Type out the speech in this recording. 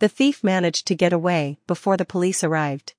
The thief managed to get away before the police arrived.